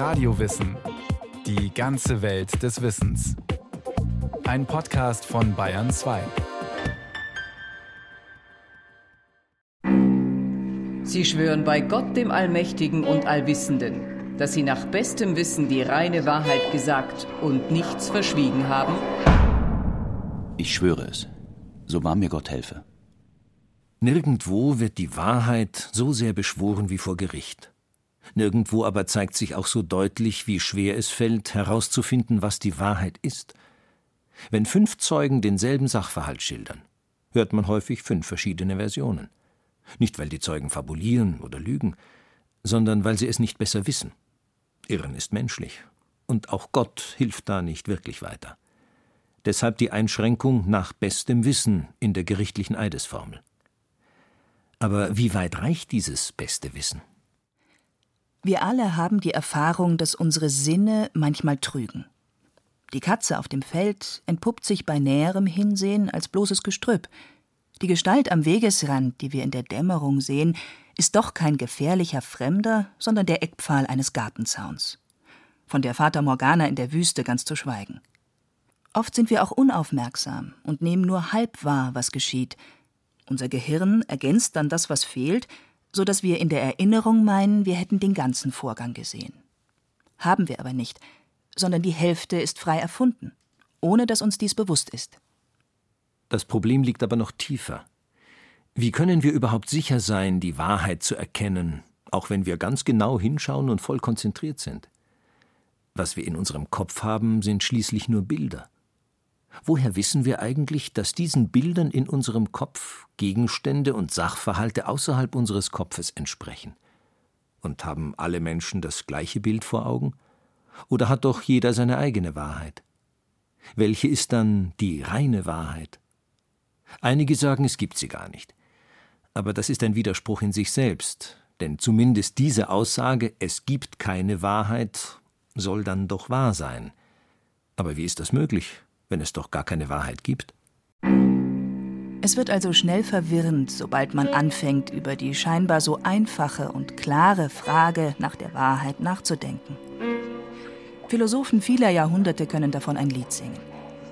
Radiowissen. Die ganze Welt des Wissens. Ein Podcast von Bayern 2. Sie schwören bei Gott, dem Allmächtigen und Allwissenden, dass Sie nach bestem Wissen die reine Wahrheit gesagt und nichts verschwiegen haben? Ich schwöre es. So wahr mir Gott helfe. Nirgendwo wird die Wahrheit so sehr beschworen wie vor Gericht. Nirgendwo aber zeigt sich auch so deutlich, wie schwer es fällt, herauszufinden, was die Wahrheit ist. Wenn fünf Zeugen denselben Sachverhalt schildern, hört man häufig fünf verschiedene Versionen. Nicht, weil die Zeugen fabulieren oder lügen, sondern weil sie es nicht besser wissen. Irren ist menschlich, und auch Gott hilft da nicht wirklich weiter. Deshalb die Einschränkung nach bestem Wissen in der gerichtlichen Eidesformel. Aber wie weit reicht dieses beste Wissen? Wir alle haben die Erfahrung, dass unsere Sinne manchmal trügen. Die Katze auf dem Feld entpuppt sich bei näherem Hinsehen als bloßes Gestrüpp. Die Gestalt am Wegesrand, die wir in der Dämmerung sehen, ist doch kein gefährlicher Fremder, sondern der Eckpfahl eines Gartenzauns. Von der Vater Morgana in der Wüste ganz zu schweigen. Oft sind wir auch unaufmerksam und nehmen nur halb wahr, was geschieht, unser Gehirn ergänzt dann das, was fehlt, so dass wir in der Erinnerung meinen, wir hätten den ganzen Vorgang gesehen. Haben wir aber nicht, sondern die Hälfte ist frei erfunden, ohne dass uns dies bewusst ist. Das Problem liegt aber noch tiefer. Wie können wir überhaupt sicher sein, die Wahrheit zu erkennen, auch wenn wir ganz genau hinschauen und voll konzentriert sind? Was wir in unserem Kopf haben, sind schließlich nur Bilder. Woher wissen wir eigentlich, dass diesen Bildern in unserem Kopf Gegenstände und Sachverhalte außerhalb unseres Kopfes entsprechen? Und haben alle Menschen das gleiche Bild vor Augen? Oder hat doch jeder seine eigene Wahrheit? Welche ist dann die reine Wahrheit? Einige sagen, es gibt sie gar nicht. Aber das ist ein Widerspruch in sich selbst, denn zumindest diese Aussage, es gibt keine Wahrheit, soll dann doch wahr sein. Aber wie ist das möglich? Wenn es doch gar keine Wahrheit gibt? Es wird also schnell verwirrend, sobald man anfängt, über die scheinbar so einfache und klare Frage nach der Wahrheit nachzudenken. Philosophen vieler Jahrhunderte können davon ein Lied singen.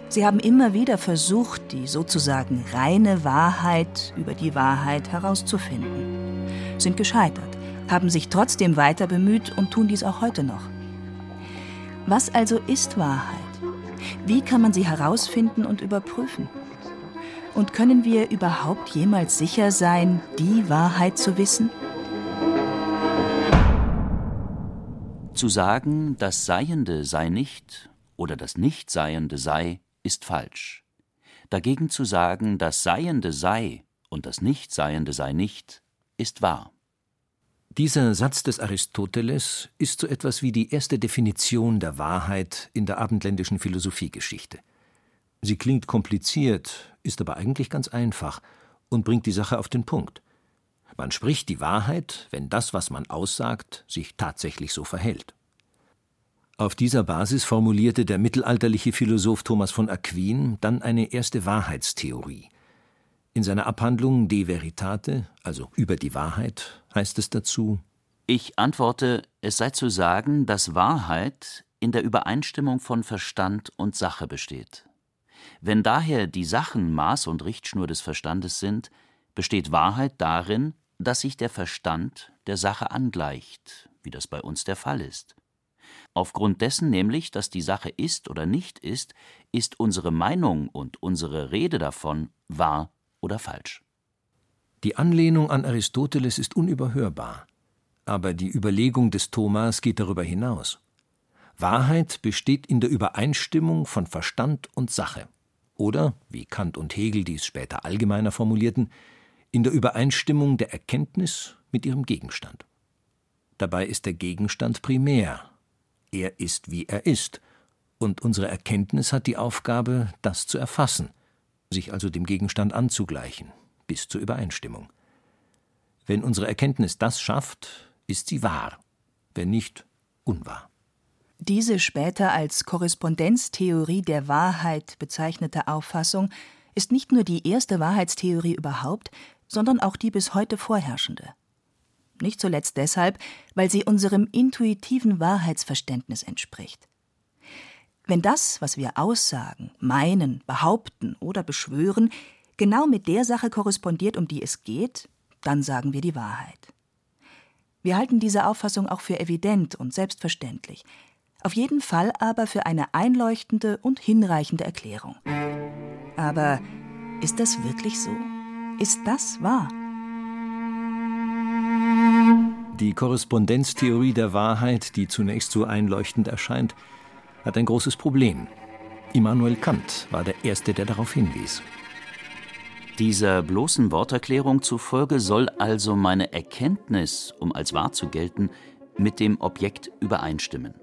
Sie haben immer wieder versucht, die sozusagen reine Wahrheit über die Wahrheit herauszufinden, sind gescheitert, haben sich trotzdem weiter bemüht und tun dies auch heute noch. Was also ist Wahrheit? Wie kann man sie herausfinden und überprüfen? Und können wir überhaupt jemals sicher sein, die Wahrheit zu wissen? Zu sagen, das Seiende sei nicht oder das Nichtseiende sei, ist falsch. Dagegen zu sagen, das Seiende sei und das Nichtseiende sei nicht, ist wahr. Dieser Satz des Aristoteles ist so etwas wie die erste Definition der Wahrheit in der abendländischen Philosophiegeschichte. Sie klingt kompliziert, ist aber eigentlich ganz einfach und bringt die Sache auf den Punkt. Man spricht die Wahrheit, wenn das, was man aussagt, sich tatsächlich so verhält. Auf dieser Basis formulierte der mittelalterliche Philosoph Thomas von Aquin dann eine erste Wahrheitstheorie, in seiner Abhandlung De Veritate, also über die Wahrheit, heißt es dazu Ich antworte, es sei zu sagen, dass Wahrheit in der Übereinstimmung von Verstand und Sache besteht. Wenn daher die Sachen Maß und Richtschnur des Verstandes sind, besteht Wahrheit darin, dass sich der Verstand der Sache angleicht, wie das bei uns der Fall ist. Aufgrund dessen nämlich, dass die Sache ist oder nicht ist, ist unsere Meinung und unsere Rede davon wahr oder falsch. Die Anlehnung an Aristoteles ist unüberhörbar, aber die Überlegung des Thomas geht darüber hinaus. Wahrheit besteht in der Übereinstimmung von Verstand und Sache, oder, wie Kant und Hegel dies später allgemeiner formulierten, in der Übereinstimmung der Erkenntnis mit ihrem Gegenstand. Dabei ist der Gegenstand primär. Er ist, wie er ist, und unsere Erkenntnis hat die Aufgabe, das zu erfassen, sich also dem Gegenstand anzugleichen, bis zur Übereinstimmung. Wenn unsere Erkenntnis das schafft, ist sie wahr, wenn nicht unwahr. Diese später als Korrespondenztheorie der Wahrheit bezeichnete Auffassung ist nicht nur die erste Wahrheitstheorie überhaupt, sondern auch die bis heute vorherrschende. nicht zuletzt deshalb, weil sie unserem intuitiven Wahrheitsverständnis entspricht. Wenn das, was wir aussagen, meinen, behaupten oder beschwören, genau mit der Sache korrespondiert, um die es geht, dann sagen wir die Wahrheit. Wir halten diese Auffassung auch für evident und selbstverständlich, auf jeden Fall aber für eine einleuchtende und hinreichende Erklärung. Aber ist das wirklich so? Ist das wahr? Die Korrespondenztheorie der Wahrheit, die zunächst so einleuchtend erscheint, hat ein großes Problem. Immanuel Kant war der Erste, der darauf hinwies. Dieser bloßen Worterklärung zufolge soll also meine Erkenntnis, um als wahr zu gelten, mit dem Objekt übereinstimmen.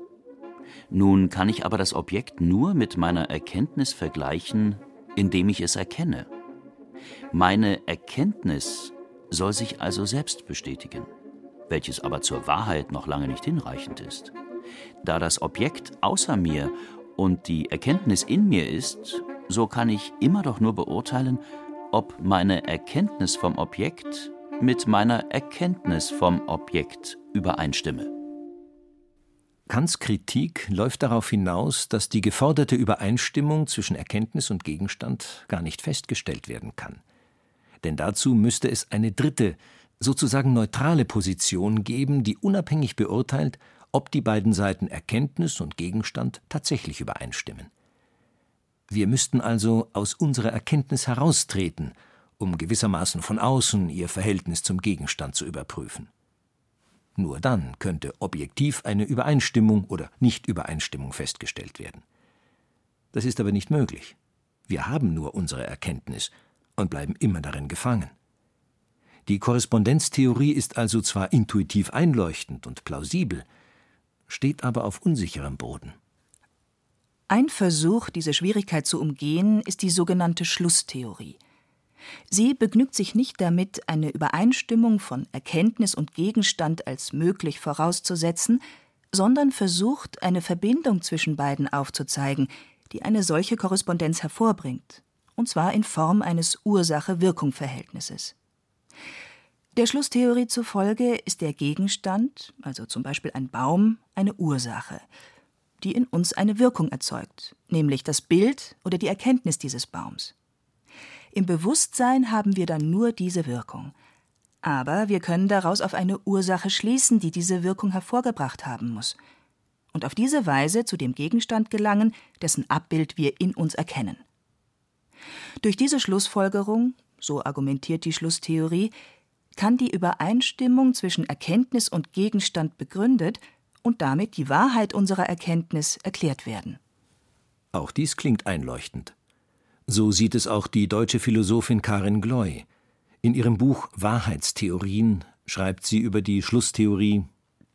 Nun kann ich aber das Objekt nur mit meiner Erkenntnis vergleichen, indem ich es erkenne. Meine Erkenntnis soll sich also selbst bestätigen, welches aber zur Wahrheit noch lange nicht hinreichend ist. Da das Objekt außer mir und die Erkenntnis in mir ist, so kann ich immer doch nur beurteilen, ob meine Erkenntnis vom Objekt mit meiner Erkenntnis vom Objekt übereinstimme. Kants Kritik läuft darauf hinaus, dass die geforderte Übereinstimmung zwischen Erkenntnis und Gegenstand gar nicht festgestellt werden kann. Denn dazu müsste es eine dritte, sozusagen neutrale Position geben, die unabhängig beurteilt, ob die beiden Seiten Erkenntnis und Gegenstand tatsächlich übereinstimmen. Wir müssten also aus unserer Erkenntnis heraustreten, um gewissermaßen von außen ihr Verhältnis zum Gegenstand zu überprüfen. Nur dann könnte objektiv eine Übereinstimmung oder Nichtübereinstimmung festgestellt werden. Das ist aber nicht möglich. Wir haben nur unsere Erkenntnis und bleiben immer darin gefangen. Die Korrespondenztheorie ist also zwar intuitiv einleuchtend und plausibel, steht aber auf unsicherem Boden. Ein Versuch, diese Schwierigkeit zu umgehen, ist die sogenannte Schlusstheorie. Sie begnügt sich nicht damit, eine Übereinstimmung von Erkenntnis und Gegenstand als möglich vorauszusetzen, sondern versucht, eine Verbindung zwischen beiden aufzuzeigen, die eine solche Korrespondenz hervorbringt, und zwar in Form eines Ursache-Wirkung-Verhältnisses. Der Schlusstheorie zufolge ist der Gegenstand, also zum Beispiel ein Baum, eine Ursache, die in uns eine Wirkung erzeugt, nämlich das Bild oder die Erkenntnis dieses Baums. Im Bewusstsein haben wir dann nur diese Wirkung. Aber wir können daraus auf eine Ursache schließen, die diese Wirkung hervorgebracht haben muss. Und auf diese Weise zu dem Gegenstand gelangen, dessen Abbild wir in uns erkennen. Durch diese Schlussfolgerung, so argumentiert die Schlusstheorie, kann die Übereinstimmung zwischen Erkenntnis und Gegenstand begründet und damit die Wahrheit unserer Erkenntnis erklärt werden. Auch dies klingt einleuchtend. So sieht es auch die deutsche Philosophin Karin Gloy. In ihrem Buch Wahrheitstheorien schreibt sie über die Schlusstheorie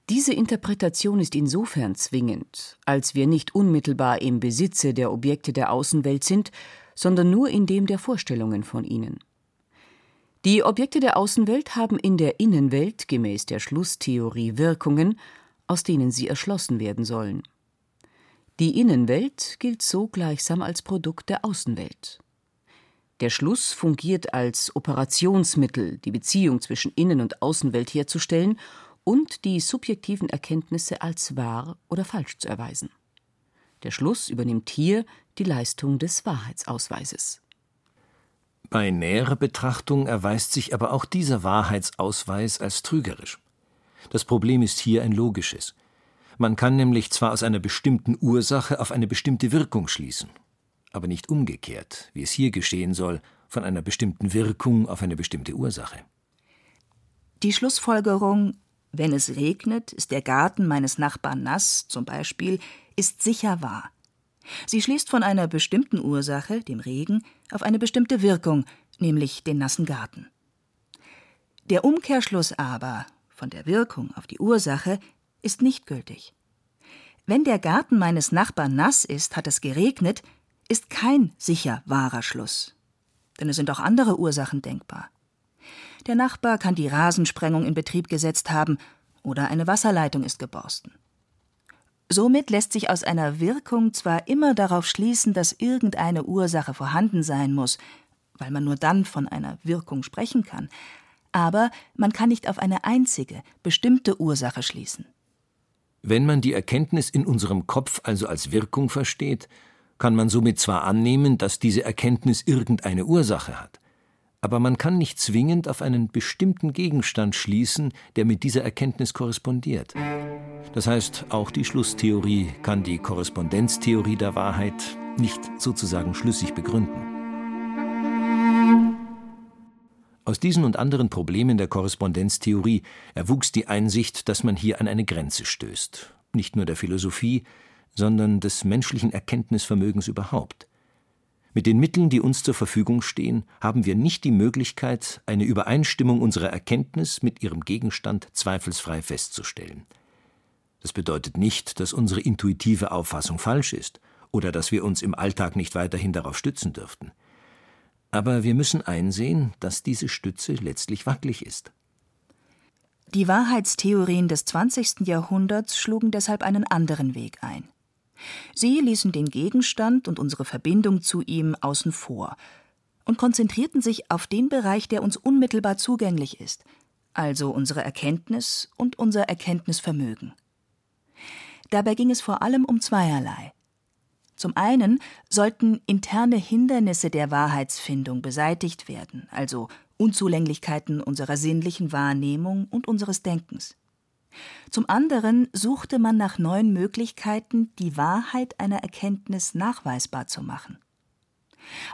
Diese Interpretation ist insofern zwingend, als wir nicht unmittelbar im Besitze der Objekte der Außenwelt sind, sondern nur in dem der Vorstellungen von ihnen. Die Objekte der Außenwelt haben in der Innenwelt gemäß der Schlusstheorie Wirkungen, aus denen sie erschlossen werden sollen. Die Innenwelt gilt so gleichsam als Produkt der Außenwelt. Der Schluss fungiert als Operationsmittel, die Beziehung zwischen Innen- und Außenwelt herzustellen und die subjektiven Erkenntnisse als wahr oder falsch zu erweisen. Der Schluss übernimmt hier die Leistung des Wahrheitsausweises. Bei näherer Betrachtung erweist sich aber auch dieser Wahrheitsausweis als trügerisch. Das Problem ist hier ein logisches. Man kann nämlich zwar aus einer bestimmten Ursache auf eine bestimmte Wirkung schließen, aber nicht umgekehrt, wie es hier geschehen soll, von einer bestimmten Wirkung auf eine bestimmte Ursache. Die Schlussfolgerung, wenn es regnet, ist der Garten meines Nachbarn nass, zum Beispiel, ist sicher wahr. Sie schließt von einer bestimmten Ursache, dem Regen, auf eine bestimmte Wirkung, nämlich den nassen Garten. Der Umkehrschluss aber von der Wirkung auf die Ursache ist nicht gültig. Wenn der Garten meines Nachbarn nass ist, hat es geregnet, ist kein sicher wahrer Schluss. Denn es sind auch andere Ursachen denkbar. Der Nachbar kann die Rasensprengung in Betrieb gesetzt haben oder eine Wasserleitung ist geborsten. Somit lässt sich aus einer Wirkung zwar immer darauf schließen, dass irgendeine Ursache vorhanden sein muss, weil man nur dann von einer Wirkung sprechen kann, Aber man kann nicht auf eine einzige, bestimmte Ursache schließen. Wenn man die Erkenntnis in unserem Kopf also als Wirkung versteht, kann man somit zwar annehmen, dass diese Erkenntnis irgendeine Ursache hat, aber man kann nicht zwingend auf einen bestimmten Gegenstand schließen, der mit dieser Erkenntnis korrespondiert. Das heißt, auch die Schlusstheorie kann die Korrespondenztheorie der Wahrheit nicht sozusagen schlüssig begründen. Aus diesen und anderen Problemen der Korrespondenztheorie erwuchs die Einsicht, dass man hier an eine Grenze stößt, nicht nur der Philosophie, sondern des menschlichen Erkenntnisvermögens überhaupt. Mit den Mitteln, die uns zur Verfügung stehen, haben wir nicht die Möglichkeit, eine Übereinstimmung unserer Erkenntnis mit ihrem Gegenstand zweifelsfrei festzustellen. Das bedeutet nicht, dass unsere intuitive Auffassung falsch ist oder dass wir uns im Alltag nicht weiterhin darauf stützen dürften. Aber wir müssen einsehen, dass diese Stütze letztlich wackelig ist. Die Wahrheitstheorien des 20. Jahrhunderts schlugen deshalb einen anderen Weg ein. Sie ließen den Gegenstand und unsere Verbindung zu ihm außen vor und konzentrierten sich auf den Bereich, der uns unmittelbar zugänglich ist, also unsere Erkenntnis und unser Erkenntnisvermögen. Dabei ging es vor allem um zweierlei. Zum einen sollten interne Hindernisse der Wahrheitsfindung beseitigt werden, also Unzulänglichkeiten unserer sinnlichen Wahrnehmung und unseres Denkens. Zum anderen suchte man nach neuen Möglichkeiten, die Wahrheit einer Erkenntnis nachweisbar zu machen.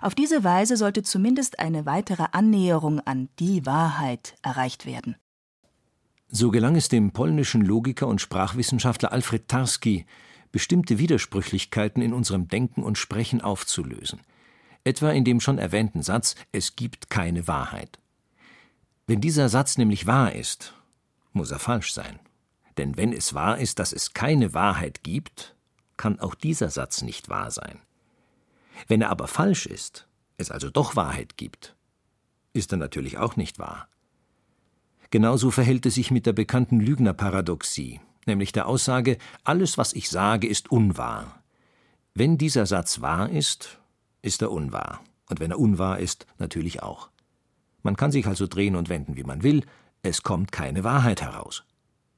Auf diese Weise sollte zumindest eine weitere Annäherung an die Wahrheit erreicht werden. So gelang es dem polnischen Logiker und Sprachwissenschaftler Alfred Tarski, bestimmte Widersprüchlichkeiten in unserem Denken und Sprechen aufzulösen, etwa in dem schon erwähnten Satz Es gibt keine Wahrheit. Wenn dieser Satz nämlich wahr ist, muss er falsch sein. Denn wenn es wahr ist, dass es keine Wahrheit gibt, kann auch dieser Satz nicht wahr sein. Wenn er aber falsch ist, es also doch Wahrheit gibt, ist er natürlich auch nicht wahr. Genauso verhält es sich mit der bekannten Lügnerparadoxie, nämlich der Aussage, alles, was ich sage, ist unwahr. Wenn dieser Satz wahr ist, ist er unwahr, und wenn er unwahr ist, natürlich auch. Man kann sich also drehen und wenden, wie man will, es kommt keine Wahrheit heraus.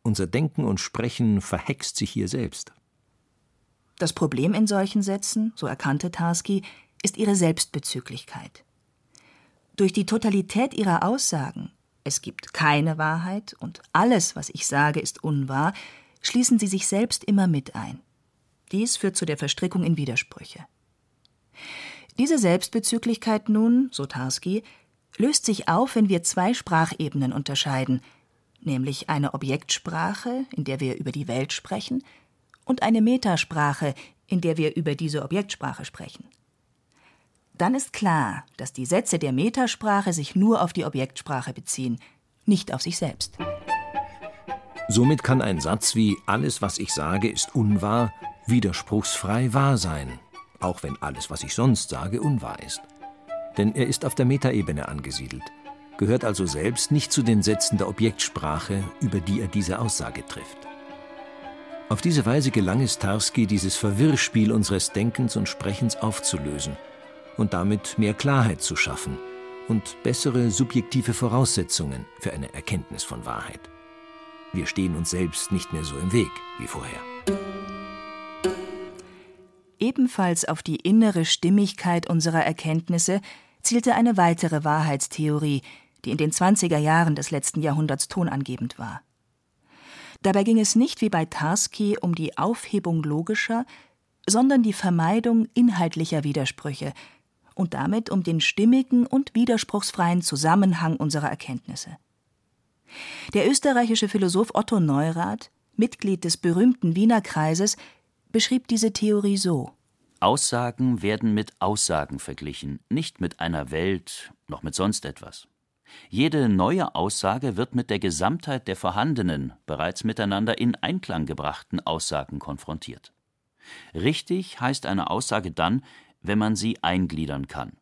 Unser Denken und Sprechen verhext sich hier selbst. Das Problem in solchen Sätzen, so erkannte Tarski, ist ihre Selbstbezüglichkeit. Durch die Totalität ihrer Aussagen, es gibt keine Wahrheit und alles, was ich sage, ist unwahr, schließen sie sich selbst immer mit ein. Dies führt zu der Verstrickung in Widersprüche. Diese Selbstbezüglichkeit nun, so Tarski, löst sich auf, wenn wir zwei Sprachebenen unterscheiden, nämlich eine Objektsprache, in der wir über die Welt sprechen, und eine Metasprache, in der wir über diese Objektsprache sprechen. Dann ist klar, dass die Sätze der Metasprache sich nur auf die Objektsprache beziehen, nicht auf sich selbst. Somit kann ein Satz wie Alles, was ich sage, ist unwahr, widerspruchsfrei wahr sein, auch wenn alles, was ich sonst sage, unwahr ist. Denn er ist auf der Metaebene angesiedelt, gehört also selbst nicht zu den Sätzen der Objektsprache, über die er diese Aussage trifft. Auf diese Weise gelang es Tarski, dieses Verwirrspiel unseres Denkens und Sprechens aufzulösen und damit mehr Klarheit zu schaffen und bessere subjektive Voraussetzungen für eine Erkenntnis von Wahrheit. Wir stehen uns selbst nicht mehr so im Weg wie vorher. Ebenfalls auf die innere Stimmigkeit unserer Erkenntnisse zielte eine weitere Wahrheitstheorie, die in den 20er Jahren des letzten Jahrhunderts tonangebend war. Dabei ging es nicht wie bei Tarski um die Aufhebung logischer, sondern die Vermeidung inhaltlicher Widersprüche und damit um den stimmigen und widerspruchsfreien Zusammenhang unserer Erkenntnisse. Der österreichische Philosoph Otto Neurath, Mitglied des berühmten Wiener Kreises, beschrieb diese Theorie so Aussagen werden mit Aussagen verglichen, nicht mit einer Welt, noch mit sonst etwas. Jede neue Aussage wird mit der Gesamtheit der vorhandenen, bereits miteinander in Einklang gebrachten Aussagen konfrontiert. Richtig heißt eine Aussage dann, wenn man sie eingliedern kann.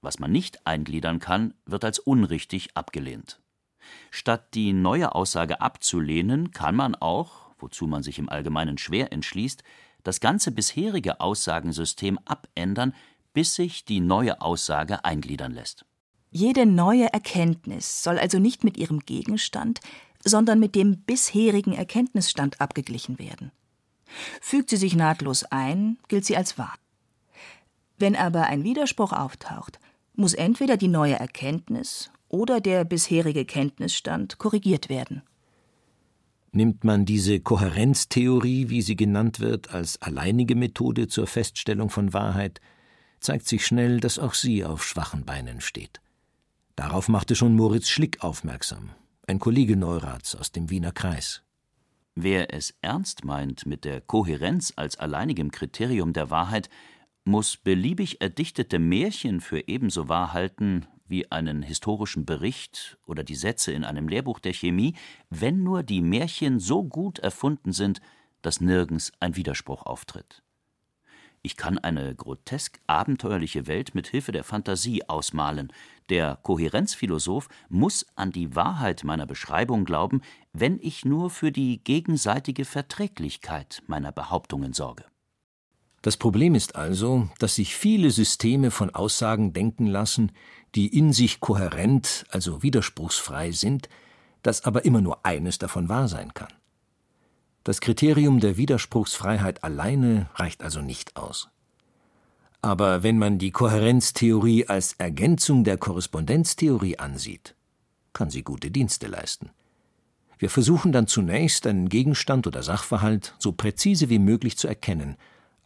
Was man nicht eingliedern kann, wird als unrichtig abgelehnt. Statt die neue Aussage abzulehnen, kann man auch, wozu man sich im Allgemeinen schwer entschließt, das ganze bisherige Aussagensystem abändern, bis sich die neue Aussage eingliedern lässt. Jede neue Erkenntnis soll also nicht mit ihrem Gegenstand, sondern mit dem bisherigen Erkenntnisstand abgeglichen werden. Fügt sie sich nahtlos ein, gilt sie als wahr. Wenn aber ein Widerspruch auftaucht, muss entweder die neue Erkenntnis oder der bisherige Kenntnisstand korrigiert werden. Nimmt man diese Kohärenztheorie, wie sie genannt wird, als alleinige Methode zur Feststellung von Wahrheit, zeigt sich schnell, dass auch sie auf schwachen Beinen steht. Darauf machte schon Moritz Schlick aufmerksam, ein Kollege Neurats aus dem Wiener Kreis. Wer es ernst meint mit der Kohärenz als alleinigem Kriterium der Wahrheit, muss beliebig erdichtete Märchen für ebenso wahr halten wie einen historischen Bericht oder die Sätze in einem Lehrbuch der Chemie, wenn nur die Märchen so gut erfunden sind, dass nirgends ein Widerspruch auftritt. Ich kann eine grotesk abenteuerliche Welt mit Hilfe der Fantasie ausmalen. Der Kohärenzphilosoph muss an die Wahrheit meiner Beschreibung glauben, wenn ich nur für die gegenseitige Verträglichkeit meiner Behauptungen sorge. Das Problem ist also, dass sich viele Systeme von Aussagen denken lassen, die in sich kohärent, also widerspruchsfrei sind, dass aber immer nur eines davon wahr sein kann. Das Kriterium der Widerspruchsfreiheit alleine reicht also nicht aus. Aber wenn man die Kohärenztheorie als Ergänzung der Korrespondenztheorie ansieht, kann sie gute Dienste leisten. Wir versuchen dann zunächst, einen Gegenstand oder Sachverhalt so präzise wie möglich zu erkennen,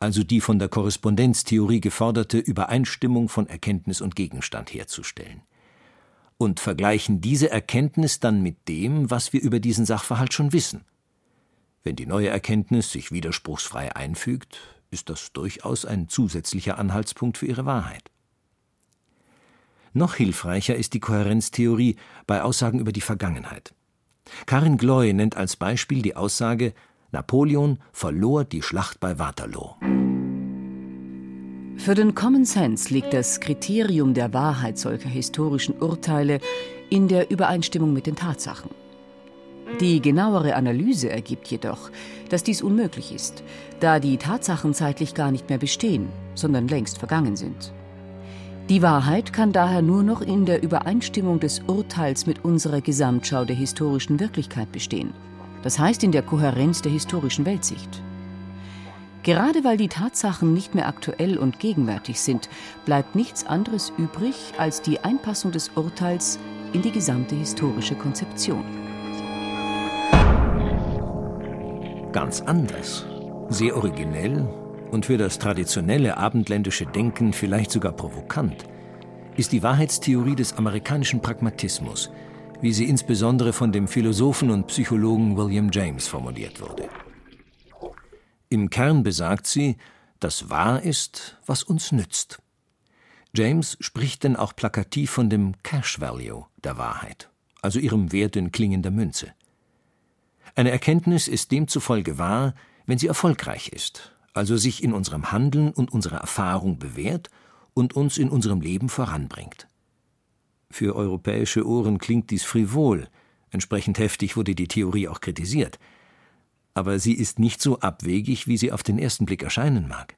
also die von der Korrespondenztheorie geforderte Übereinstimmung von Erkenntnis und Gegenstand herzustellen. Und vergleichen diese Erkenntnis dann mit dem, was wir über diesen Sachverhalt schon wissen. Wenn die neue Erkenntnis sich widerspruchsfrei einfügt, ist das durchaus ein zusätzlicher Anhaltspunkt für ihre Wahrheit. Noch hilfreicher ist die Kohärenztheorie bei Aussagen über die Vergangenheit. Karin Gloy nennt als Beispiel die Aussage, Napoleon verlor die Schlacht bei Waterloo. Für den Common Sense liegt das Kriterium der Wahrheit solcher historischen Urteile in der Übereinstimmung mit den Tatsachen. Die genauere Analyse ergibt jedoch, dass dies unmöglich ist, da die Tatsachen zeitlich gar nicht mehr bestehen, sondern längst vergangen sind. Die Wahrheit kann daher nur noch in der Übereinstimmung des Urteils mit unserer Gesamtschau der historischen Wirklichkeit bestehen, das heißt in der Kohärenz der historischen Weltsicht. Gerade weil die Tatsachen nicht mehr aktuell und gegenwärtig sind, bleibt nichts anderes übrig als die Einpassung des Urteils in die gesamte historische Konzeption. ganz anders, sehr originell und für das traditionelle abendländische Denken vielleicht sogar provokant, ist die Wahrheitstheorie des amerikanischen Pragmatismus, wie sie insbesondere von dem Philosophen und Psychologen William James formuliert wurde. Im Kern besagt sie, dass wahr ist, was uns nützt. James spricht denn auch plakativ von dem Cash Value der Wahrheit, also ihrem Wert in klingender Münze. Eine Erkenntnis ist demzufolge wahr, wenn sie erfolgreich ist, also sich in unserem Handeln und unserer Erfahrung bewährt und uns in unserem Leben voranbringt. Für europäische Ohren klingt dies frivol, entsprechend heftig wurde die Theorie auch kritisiert. Aber sie ist nicht so abwegig, wie sie auf den ersten Blick erscheinen mag.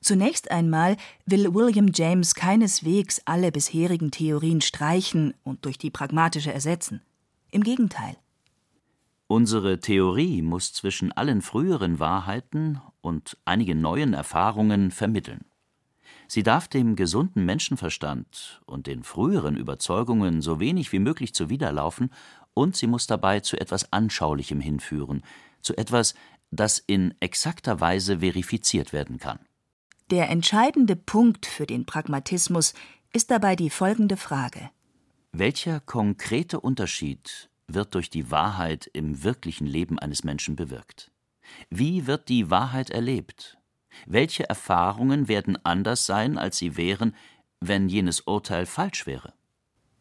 Zunächst einmal will William James keineswegs alle bisherigen Theorien streichen und durch die pragmatische ersetzen. Im Gegenteil. Unsere Theorie muss zwischen allen früheren Wahrheiten und einigen neuen Erfahrungen vermitteln. Sie darf dem gesunden Menschenverstand und den früheren Überzeugungen so wenig wie möglich zuwiderlaufen, und sie muss dabei zu etwas Anschaulichem hinführen, zu etwas, das in exakter Weise verifiziert werden kann. Der entscheidende Punkt für den Pragmatismus ist dabei die folgende Frage Welcher konkrete Unterschied wird durch die Wahrheit im wirklichen Leben eines Menschen bewirkt? Wie wird die Wahrheit erlebt? Welche Erfahrungen werden anders sein, als sie wären, wenn jenes Urteil falsch wäre?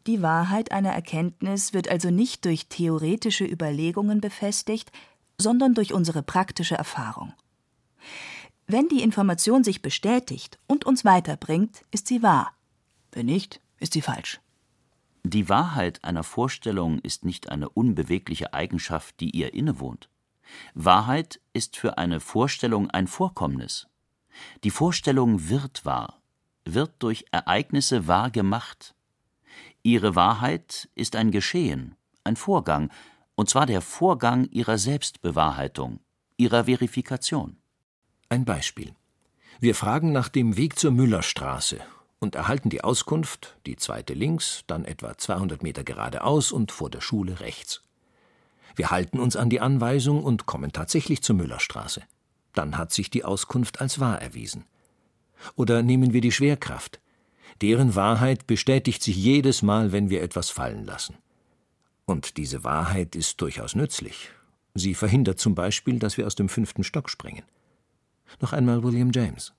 Die Wahrheit einer Erkenntnis wird also nicht durch theoretische Überlegungen befestigt, sondern durch unsere praktische Erfahrung. Wenn die Information sich bestätigt und uns weiterbringt, ist sie wahr. Wenn nicht, ist sie falsch. Die Wahrheit einer Vorstellung ist nicht eine unbewegliche Eigenschaft, die ihr innewohnt. Wahrheit ist für eine Vorstellung ein Vorkommnis. Die Vorstellung wird wahr, wird durch Ereignisse wahr gemacht, Ihre Wahrheit ist ein Geschehen, ein Vorgang, und zwar der Vorgang Ihrer Selbstbewahrheitung, Ihrer Verifikation. Ein Beispiel. Wir fragen nach dem Weg zur Müllerstraße und erhalten die Auskunft, die zweite links, dann etwa 200 Meter geradeaus und vor der Schule rechts. Wir halten uns an die Anweisung und kommen tatsächlich zur Müllerstraße. Dann hat sich die Auskunft als wahr erwiesen. Oder nehmen wir die Schwerkraft. Deren Wahrheit bestätigt sich jedes Mal, wenn wir etwas fallen lassen. Und diese Wahrheit ist durchaus nützlich. Sie verhindert zum Beispiel, dass wir aus dem fünften Stock springen. Noch einmal William James.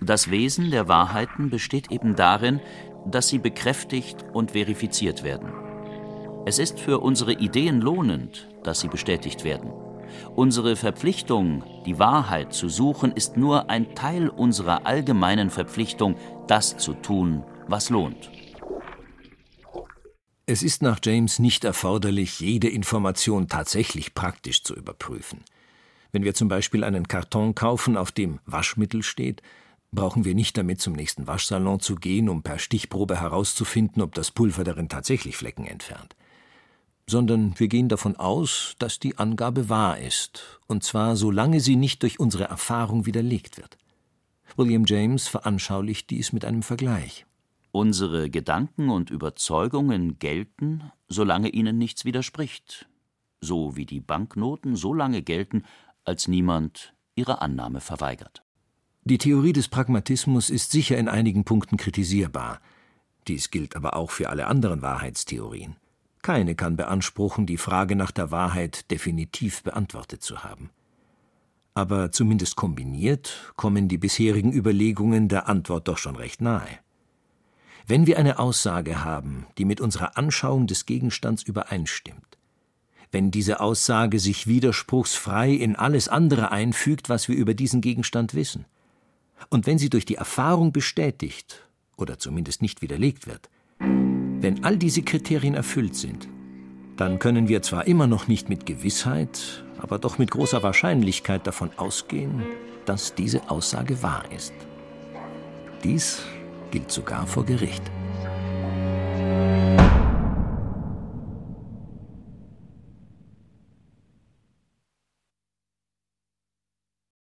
Das Wesen der Wahrheiten besteht eben darin, dass sie bekräftigt und verifiziert werden. Es ist für unsere Ideen lohnend, dass sie bestätigt werden. Unsere Verpflichtung, die Wahrheit zu suchen, ist nur ein Teil unserer allgemeinen Verpflichtung, das zu tun, was lohnt. Es ist nach James nicht erforderlich, jede Information tatsächlich praktisch zu überprüfen. Wenn wir zum Beispiel einen Karton kaufen, auf dem Waschmittel steht, brauchen wir nicht damit zum nächsten Waschsalon zu gehen, um per Stichprobe herauszufinden, ob das Pulver darin tatsächlich Flecken entfernt. Sondern wir gehen davon aus, dass die Angabe wahr ist, und zwar solange sie nicht durch unsere Erfahrung widerlegt wird. William James veranschaulicht dies mit einem Vergleich. Unsere Gedanken und Überzeugungen gelten, solange ihnen nichts widerspricht, so wie die Banknoten so lange gelten, als niemand ihre Annahme verweigert. Die Theorie des Pragmatismus ist sicher in einigen Punkten kritisierbar. Dies gilt aber auch für alle anderen Wahrheitstheorien. Keine kann beanspruchen, die Frage nach der Wahrheit definitiv beantwortet zu haben. Aber zumindest kombiniert kommen die bisherigen Überlegungen der Antwort doch schon recht nahe. Wenn wir eine Aussage haben, die mit unserer Anschauung des Gegenstands übereinstimmt, wenn diese Aussage sich widerspruchsfrei in alles andere einfügt, was wir über diesen Gegenstand wissen, und wenn sie durch die Erfahrung bestätigt oder zumindest nicht widerlegt wird, wenn all diese Kriterien erfüllt sind, dann können wir zwar immer noch nicht mit Gewissheit, aber doch mit großer Wahrscheinlichkeit davon ausgehen, dass diese Aussage wahr ist. Dies gilt sogar vor Gericht.